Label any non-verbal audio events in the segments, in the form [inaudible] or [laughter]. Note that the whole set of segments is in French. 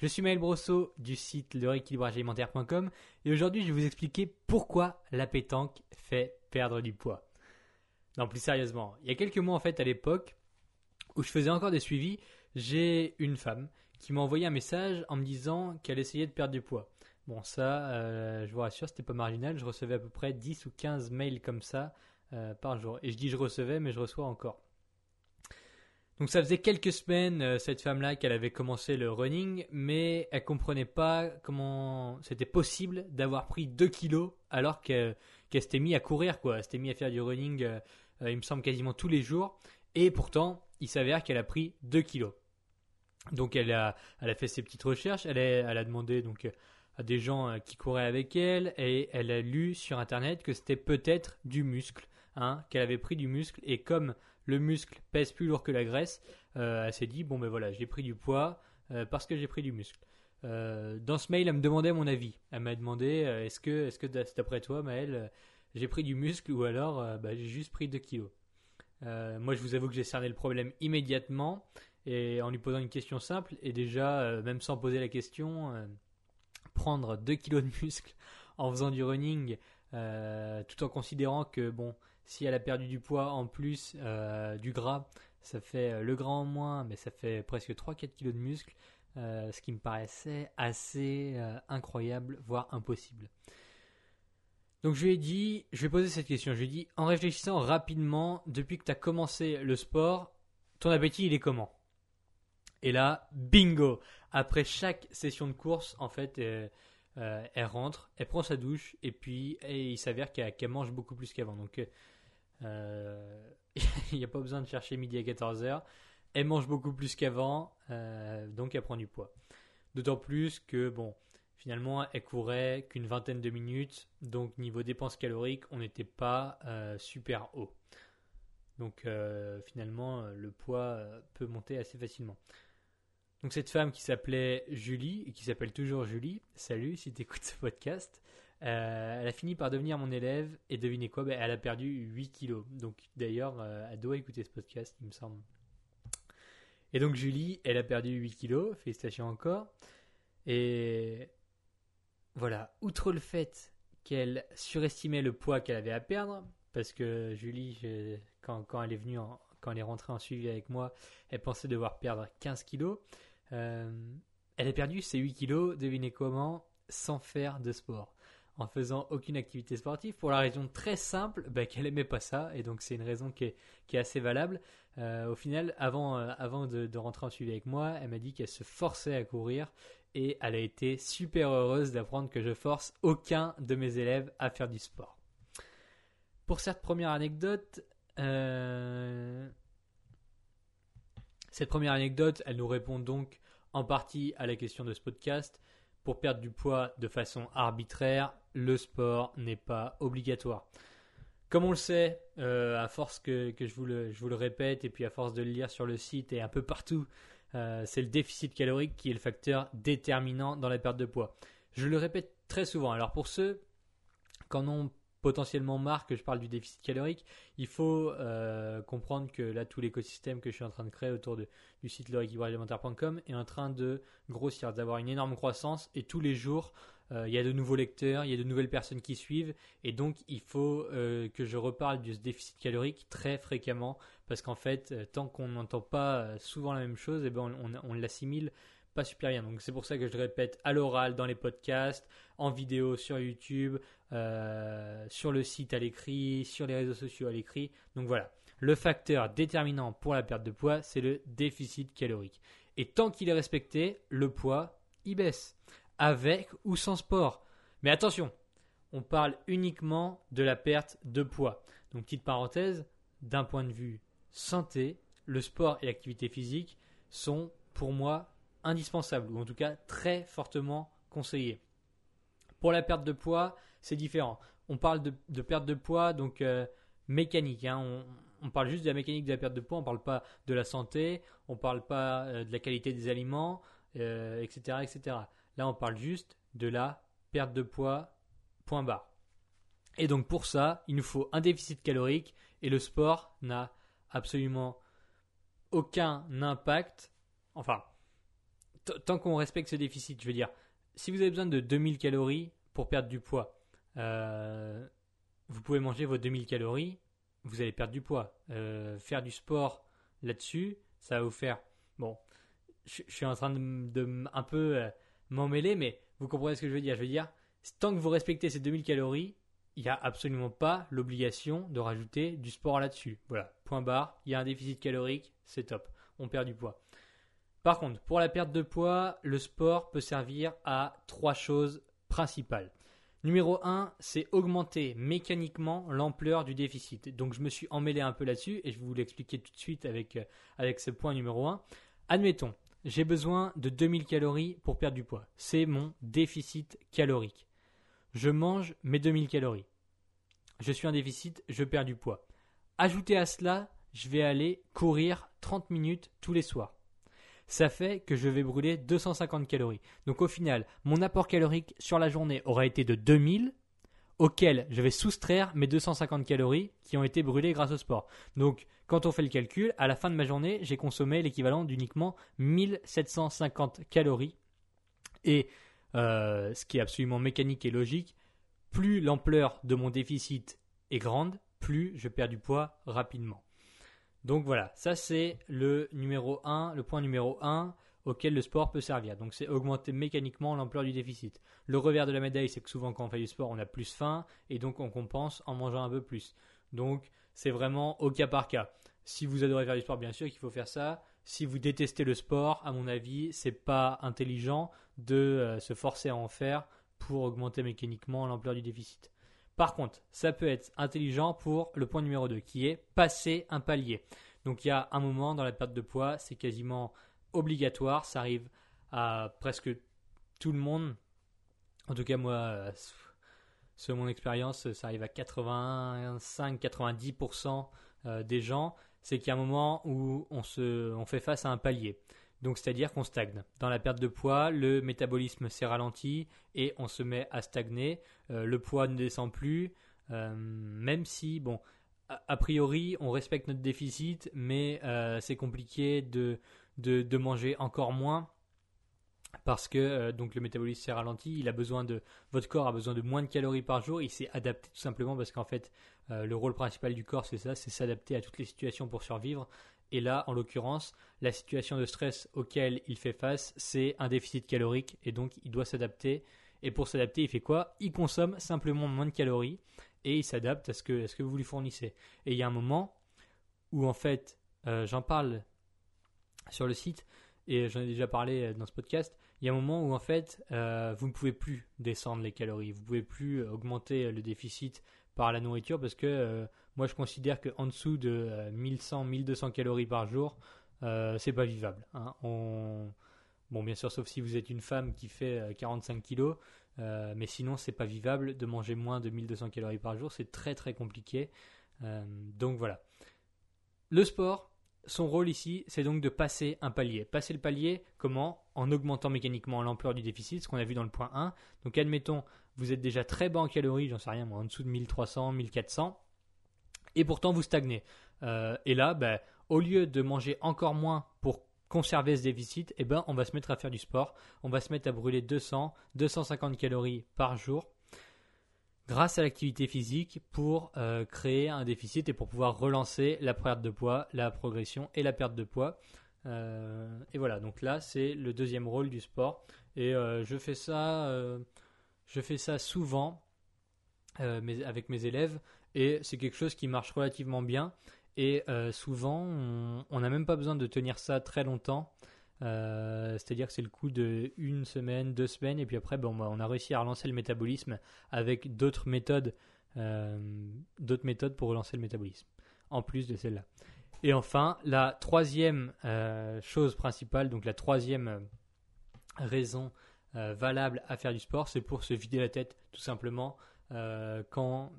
Je suis Maël Brosseau du site le alimentaire.com et aujourd'hui je vais vous expliquer pourquoi la pétanque fait perdre du poids. Non, plus sérieusement, il y a quelques mois en fait à l'époque où je faisais encore des suivis, j'ai une femme qui m'a envoyé un message en me disant qu'elle essayait de perdre du poids. Bon, ça, euh, je vous rassure, c'était pas marginal, je recevais à peu près 10 ou 15 mails comme ça euh, par jour. Et je dis je recevais, mais je reçois encore. Donc ça faisait quelques semaines, euh, cette femme-là, qu'elle avait commencé le running, mais elle comprenait pas comment c'était possible d'avoir pris 2 kilos alors qu'elle s'était mis à courir, quoi. Elle s'était mis à faire du running, euh, euh, il me semble, quasiment tous les jours. Et pourtant, il s'avère qu'elle a pris 2 kilos. Donc elle a, fait ses petites recherches, elle a, elle a demandé donc à des gens qui couraient avec elle, et elle a lu sur Internet que c'était peut-être du muscle, hein, qu'elle avait pris du muscle, et comme le muscle pèse plus lourd que la graisse, euh, elle s'est dit bon ben voilà, j'ai pris du poids euh, parce que j'ai pris du muscle. Euh, dans ce mail, elle me demandait mon avis. Elle m'a demandé est-ce que, est-ce que d'après toi, Maël, j'ai pris du muscle ou alors bah, j'ai juste pris 2 kilos. moi, je vous avoue que j'ai cerné le problème immédiatement et en lui posant une question simple et déjà, même sans poser la question, prendre 2 kilos de [laughs] muscle en faisant du running, tout en considérant que bon, si elle a perdu du poids en plus euh, du gras, ça fait euh, le gras en moins, mais ça fait presque 3-4 kg de muscle, euh, ce qui me paraissait assez incroyable, voire impossible. Donc je lui ai dit, je lui ai posé cette question, je lui ai dit, en réfléchissant rapidement, depuis que tu as commencé le sport, ton appétit il est comment? Et là, bingo Après chaque session de course, en fait, elle rentre, elle prend sa douche, et puis il s'avère qu'elle mange beaucoup plus qu'avant. Donc [laughs] il n'y a pas besoin de chercher midi à 14h. Elle mange beaucoup plus qu'avant, euh, donc elle prend du poids. D'autant plus que, bon, finalement, elle courait qu'une vingtaine de minutes, donc niveau dépenses caloriques, on n'était pas euh, super haut. Donc finalement, le poids peut monter assez facilement. Donc cette femme qui s'appelait Julie, et qui s'appelle toujours Julie, salut si tu écoutes ce podcast, euh, elle a fini par devenir mon élève et devinez quoi ben, Elle a perdu 8 kilos. Donc d'ailleurs, euh, elle doit écouter ce podcast, il me semble. Et donc Julie, elle a perdu 8 kilos, félicitations encore. Et voilà, outre le fait qu'elle surestimait le poids qu'elle avait à perdre, parce que Julie, quand, quand, elle est venue, quand elle est rentrée en suivi avec moi, elle pensait devoir perdre 15 kilos. Euh, elle a perdu ses 8 kilos, devinez comment, sans faire de sport en faisant aucune activité sportive pour la raison très simple bah, qu'elle aimait pas ça et donc c'est une raison qui est, assez valable. Euh, au final, avant, euh, avant de, rentrer en suivi avec moi, elle m'a dit qu'elle se forçait à courir et elle a été super heureuse d'apprendre que je force aucun de mes élèves à faire du sport. Pour cette première anecdote, euh, cette première anecdote, elle nous répond donc en partie à la question de ce podcast. Pour perdre du poids de façon arbitraire, le sport n'est pas obligatoire. Comme on le sait, euh, à force que, je, vous le, répète, et puis à force de le lire sur le site et un peu partout, euh, c'est le déficit calorique qui est le facteur déterminant dans la perte de poids. Je le répète très souvent. Alors pour ceux qui en ont potentiellement marre que je parle du déficit calorique, il faut euh, comprendre que là, tout l'écosystème que je suis en train de créer autour du site leréquilibragealimentaire.com est en train de grossir, d'avoir une énorme croissance et tous les jours, euh, il y a de nouveaux lecteurs, il y a de nouvelles personnes qui suivent et donc il faut euh, que je reparle de ce déficit calorique très fréquemment parce qu'en fait, tant qu'on n'entend pas souvent la même chose, eh ben on l'assimile pas super bien. Donc c'est pour ça que je le répète à l'oral dans les podcasts, en vidéo sur YouTube, euh, sur le site à l'écrit, sur les réseaux sociaux à l'écrit. Donc voilà, le facteur déterminant pour la perte de poids, c'est le déficit calorique. Et tant qu'il est respecté, le poids, il baisse, avec ou sans sport. Mais attention, on parle uniquement de la perte de poids. Donc petite parenthèse, d'un point de vue santé, le sport et l'activité physique sont pour moi indispensable, ou en tout cas très fortement conseillé. Pour la perte de poids, c'est différent. On parle de, perte de poids, donc euh, mécanique. Hein. On, parle juste de la mécanique de la perte de poids, on ne parle pas de la santé, on ne parle pas euh, de la qualité des aliments, etc., euh, etc. Là, on parle juste de la perte de poids, point barre. Et donc pour ça, il nous faut un déficit calorique et le sport n'a absolument aucun impact. Enfin, tant qu'on respecte ce déficit, je veux dire, si vous avez besoin de 2000 calories pour perdre du poids, euh, vous pouvez manger vos 2000 calories, vous allez perdre du poids. Euh, faire du sport là-dessus, ça va vous faire. Bon, je, suis en train de, un peu euh, m'en mêler, mais vous comprenez ce que je veux dire. Je veux dire, tant que vous respectez ces 2000 calories, il n'y a absolument pas l'obligation de rajouter du sport là-dessus. Voilà, point barre, il y a un déficit calorique, c'est top, on perd du poids. Par contre, pour la perte de poids, le sport peut servir à trois choses principales. Numéro 1, c'est augmenter mécaniquement l'ampleur du déficit. Donc je me suis emmêlé un peu là-dessus et je vais vous l'expliquer tout de suite avec, euh, ce point numéro 1. Admettons, j'ai besoin de 2000 calories pour perdre du poids. C'est mon déficit calorique. Je mange mes 2000 calories. Je suis en déficit, je perds du poids. Ajouté à cela, je vais aller courir 30 minutes tous les soirs ça fait que je vais brûler 250 calories. Donc au final, mon apport calorique sur la journée aura été de 2000, auquel je vais soustraire mes 250 calories qui ont été brûlées grâce au sport. Donc quand on fait le calcul, à la fin de ma journée, j'ai consommé l'équivalent d'uniquement 1750 calories. Et euh, ce qui est absolument mécanique et logique, plus l'ampleur de mon déficit est grande, plus je perds du poids rapidement. Donc voilà, ça c'est le numéro 1, le point numéro 1 auquel le sport peut servir. Donc c'est augmenter mécaniquement l'ampleur du déficit. Le revers de la médaille, c'est que souvent quand on fait du sport, on a plus faim et donc on compense en mangeant un peu plus. Donc c'est vraiment au cas par cas. Si vous adorez faire du sport, bien sûr qu'il faut faire ça. Si vous détestez le sport, à mon avis, c'est pas intelligent de euh, se forcer à en faire pour augmenter mécaniquement l'ampleur du déficit. Par contre, ça peut être intelligent pour le point numéro 2 qui est passer un palier. Donc il y a un moment dans la perte de poids, c'est quasiment obligatoire, ça arrive à presque tout le monde. En tout cas, moi, selon mon expérience, ça arrive à 85-90% euh, des gens. C'est qu'il y a un moment où on, on fait face à un palier. Donc c'est-à-dire qu'on stagne. Dans la perte de poids, le métabolisme s'est ralenti et on se met à stagner. Euh, le poids ne descend plus, euh, même si, bon, a, priori, on respecte notre déficit, mais euh, c'est compliqué de, manger encore moins parce que donc le métabolisme s'est ralenti, il a besoin de votre corps a besoin de moins de calories par jour, il s'est adapté tout simplement parce qu'en fait le rôle principal du corps c'est ça, c'est s'adapter à toutes les situations pour survivre et là, en l'occurrence, la situation de stress auquel il fait face, c'est un déficit calorique et donc il doit s'adapter. Et pour s'adapter, il fait quoi? Il consomme simplement moins de calories et il s'adapte à, ce que, vous lui fournissez. Et il y a un moment où en fait, euh, j'en parle sur le site et j'en ai déjà parlé euh, dans ce podcast. Il y a un moment où en fait, euh, vous ne pouvez plus descendre les calories, vous ne pouvez plus augmenter le déficit par la nourriture parce que moi, je considère qu'en dessous de 1100, euh, 1200 calories par jour, euh, c'est pas vivable. Hein. Bon, bien sûr, sauf si vous êtes une femme qui fait 45 euh, kilos, mais sinon, c'est pas vivable de manger moins de 1200 calories par jour. C'est très très compliqué. donc voilà. Le sport, son rôle ici, c'est donc de passer un palier. Passer le palier, comment? En augmentant mécaniquement l'ampleur du déficit, ce qu'on a vu dans le point 1. Donc admettons, vous êtes déjà très bas en calories, j'en sais rien, moi, en dessous de 1300, 1400 et pourtant vous stagnez. Euh, et là, ben, au lieu de manger encore moins pour conserver ce déficit, eh ben, on va se mettre à faire du sport. On va se mettre à brûler 200, 250 calories par jour grâce à l'activité physique pour euh, créer un déficit et pour pouvoir relancer la perte de poids, la progression et la perte de poids. Euh, et voilà, donc là c'est le deuxième rôle du sport. Et je fais ça, je fais ça souvent avec mes élèves et c'est quelque chose qui marche relativement bien. Et euh, souvent, on n'a même pas besoin de tenir ça très longtemps. Euh, c'est-à-dire que c'est le coup de une semaine, deux semaines, et puis après, bah, on a réussi à relancer le métabolisme avec euh, d'autres méthodes pour relancer le métabolisme, en plus de celle-là. Et enfin, la troisième chose principale, donc la troisième raison valable à faire du sport, c'est pour se vider la tête, tout simplement. quand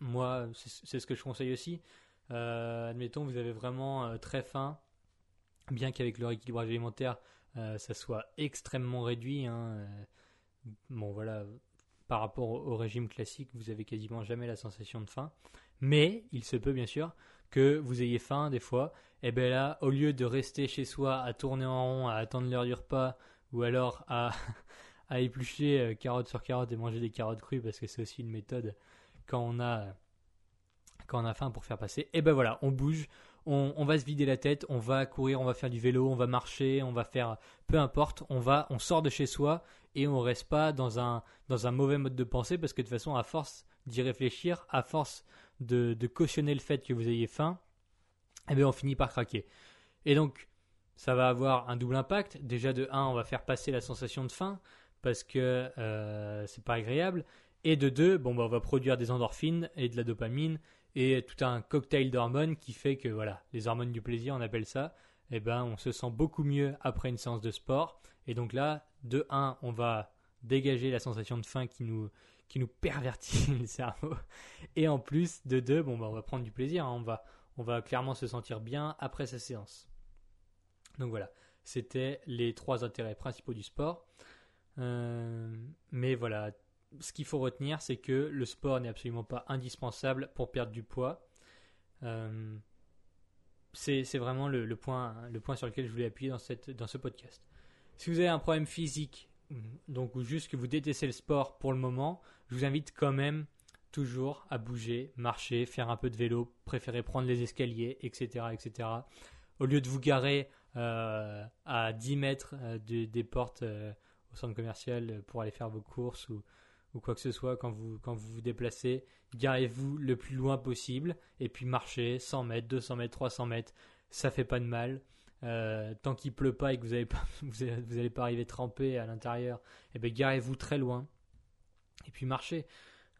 moi, c'est ce que je conseille aussi. admettons, vous avez vraiment très faim, bien qu'avec le rééquilibrage alimentaire, ça soit extrêmement réduit. Hein, bon, voilà, par rapport au, régime classique, vous avez quasiment jamais la sensation de faim. Mais il se peut bien sûr que vous ayez faim des fois. Et bien là, au lieu de rester chez soi à tourner en rond, à attendre l'heure du repas, ou alors à, [laughs] à éplucher euh, carotte sur carotte et manger des carottes crues, parce que c'est aussi une méthode quand on a quand on a faim pour faire passer. Et ben voilà, on bouge, on, va se vider la tête, on va courir, on va faire du vélo, on va marcher, on va faire peu importe, on va, on sort de chez soi et on reste pas dans un, mauvais mode de pensée parce que de toute façon, à force d'y réfléchir, à force de, cautionner le fait que vous ayez faim, eh bien on finit par craquer. Et donc, ça va avoir un double impact. Déjà, de 1, on va faire passer la sensation de faim parce que euh, c'est pas agréable. Et de 2, bon, bah, on va produire des endorphines et de la dopamine et tout un cocktail d'hormones qui fait que, voilà, les hormones du plaisir, on appelle ça, eh ben, on se sent beaucoup mieux après une séance de sport. Et donc là, de 1, on va dégager la sensation de faim qui nous, qui nous pervertit [laughs] le cerveau. Et en plus, de 2, bon, bah, on va prendre du plaisir. Hein. on, va, on va clairement se sentir bien après sa séance. Donc voilà, c'était les trois intérêts principaux du sport. Euh, mais voilà, ce qu'il faut retenir, c'est que le sport n'est absolument pas indispensable pour perdre du poids. Euh, c'est vraiment le, point, le point sur lequel je voulais appuyer dans, cette, dans ce podcast. Si vous avez un problème physique, donc ou juste que vous détestez le sport pour le moment, je vous invite quand même toujours à bouger, marcher, faire un peu de vélo, préférez prendre les escaliers, etc. etc. Au lieu de vous garer euh, à 10 mètres euh, des portes au centre commercial pour aller faire vos courses ou, ou quoi que ce soit quand vous, vous déplacez, garez-vous le plus loin possible et puis marchez 100 mètres, 200 mètres, 300 mètres, ça fait pas de mal. Euh, tant qu'il pleut pas et que vous n'allez pas, [laughs] vous pas arriver trempé à l'intérieur, eh bien garez-vous très loin et puis marchez.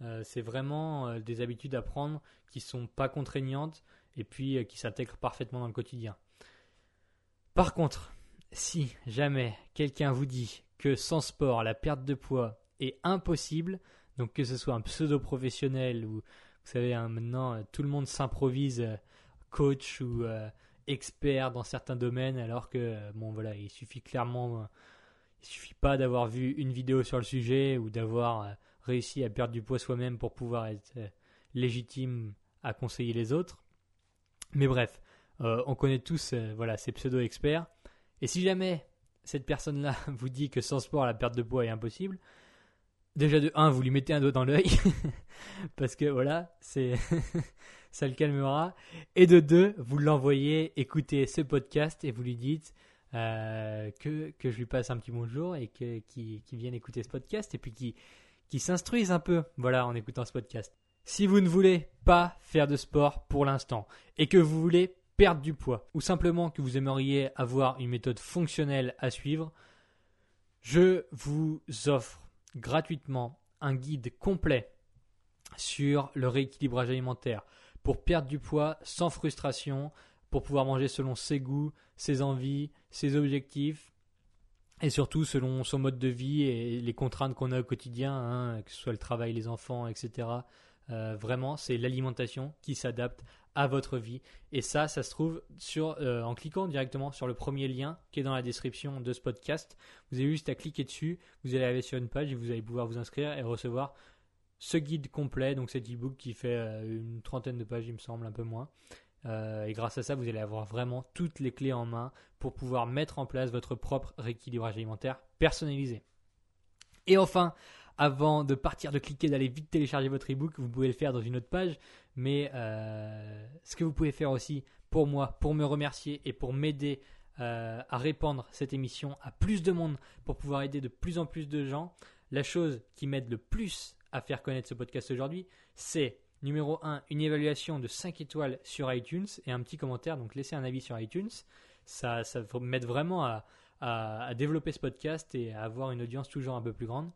Euh, c'est vraiment euh, des habitudes à prendre qui sont pas contraignantes et puis qui s'intègrent parfaitement dans le quotidien. Par contre, si jamais quelqu'un vous dit que sans sport, la perte de poids est impossible. Donc que ce soit un pseudo-professionnel ou, vous savez, maintenant, euh, tout le monde s'improvise euh, coach ou euh, expert dans certains domaines, alors que, bon, voilà, il suffit clairement, il suffit pas d'avoir vu une vidéo sur le sujet ou d'avoir réussi à perdre du poids soi-même pour pouvoir être légitime à conseiller les autres. Mais bref, on connaît tous, voilà, ces pseudo-experts. Et si jamais cette personne-là [laughs] vous dit que sans sport, la perte de poids est impossible, Déjà de 1, vous lui mettez un doigt dans l'œil, [laughs] parce que voilà, c'est [laughs] ça le calmera. Et de 2, vous l'envoyez écouter ce podcast et vous lui dites euh, que, que je lui passe un petit bonjour et qu'il, vienne écouter ce podcast et puis qu'il, qu'il s'instruise un peu voilà, en écoutant ce podcast. Si vous ne voulez pas faire de sport pour l'instant et que vous voulez perdre du poids ou simplement que vous aimeriez avoir une méthode fonctionnelle à suivre, je vous offre gratuitement un guide complet sur le rééquilibrage alimentaire pour perdre du poids sans frustration, pour pouvoir manger selon ses goûts, ses envies, ses objectifs et surtout selon son mode de vie et les contraintes qu'on a au quotidien, hein, que ce soit le travail, les enfants, etc. Euh, vraiment, c'est l'alimentation qui s'adapte à votre vie. Et ça, ça se trouve sur, euh, en cliquant directement sur le premier lien qui est dans la description de ce podcast. Vous avez juste à cliquer dessus, vous allez arriver sur une page et vous allez pouvoir vous inscrire et recevoir ce guide complet, donc cet e-book qui fait euh, une trentaine de pages, il me semble, un peu moins. et grâce à ça, vous allez avoir vraiment toutes les clés en main pour pouvoir mettre en place votre propre rééquilibrage alimentaire personnalisé. Et enfin, avant de partir, de cliquer, d'aller vite télécharger votre ebook. Vous pouvez le faire dans une autre page. Mais euh, ce que vous pouvez faire aussi pour moi, pour me remercier et pour m'aider euh, à répandre cette émission à plus de monde, pour pouvoir aider de plus en plus de gens, la chose qui m'aide le plus à faire connaître ce podcast aujourd'hui, c'est numéro 1, une évaluation de 5 étoiles sur iTunes et un petit commentaire. Donc laissez un avis sur iTunes. Ça, ça m'aide vraiment à, à, développer ce podcast et à avoir une audience toujours un peu plus grande.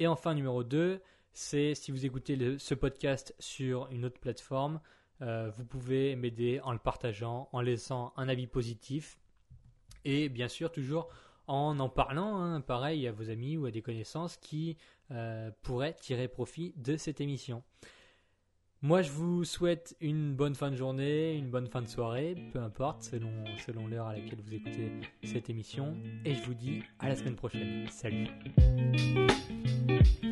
Et enfin, numéro 2, c'est si vous écoutez ce podcast sur une autre plateforme, euh, vous pouvez m'aider en le partageant, en laissant un avis positif et bien sûr toujours en en parlant, hein, pareil, à vos amis ou à des connaissances qui euh, pourraient tirer profit de cette émission. Moi, je vous souhaite une bonne fin de journée, une bonne fin de soirée, peu importe, selon, selon l'heure à laquelle vous écoutez cette émission. Et je vous dis à la semaine prochaine. Salut thank you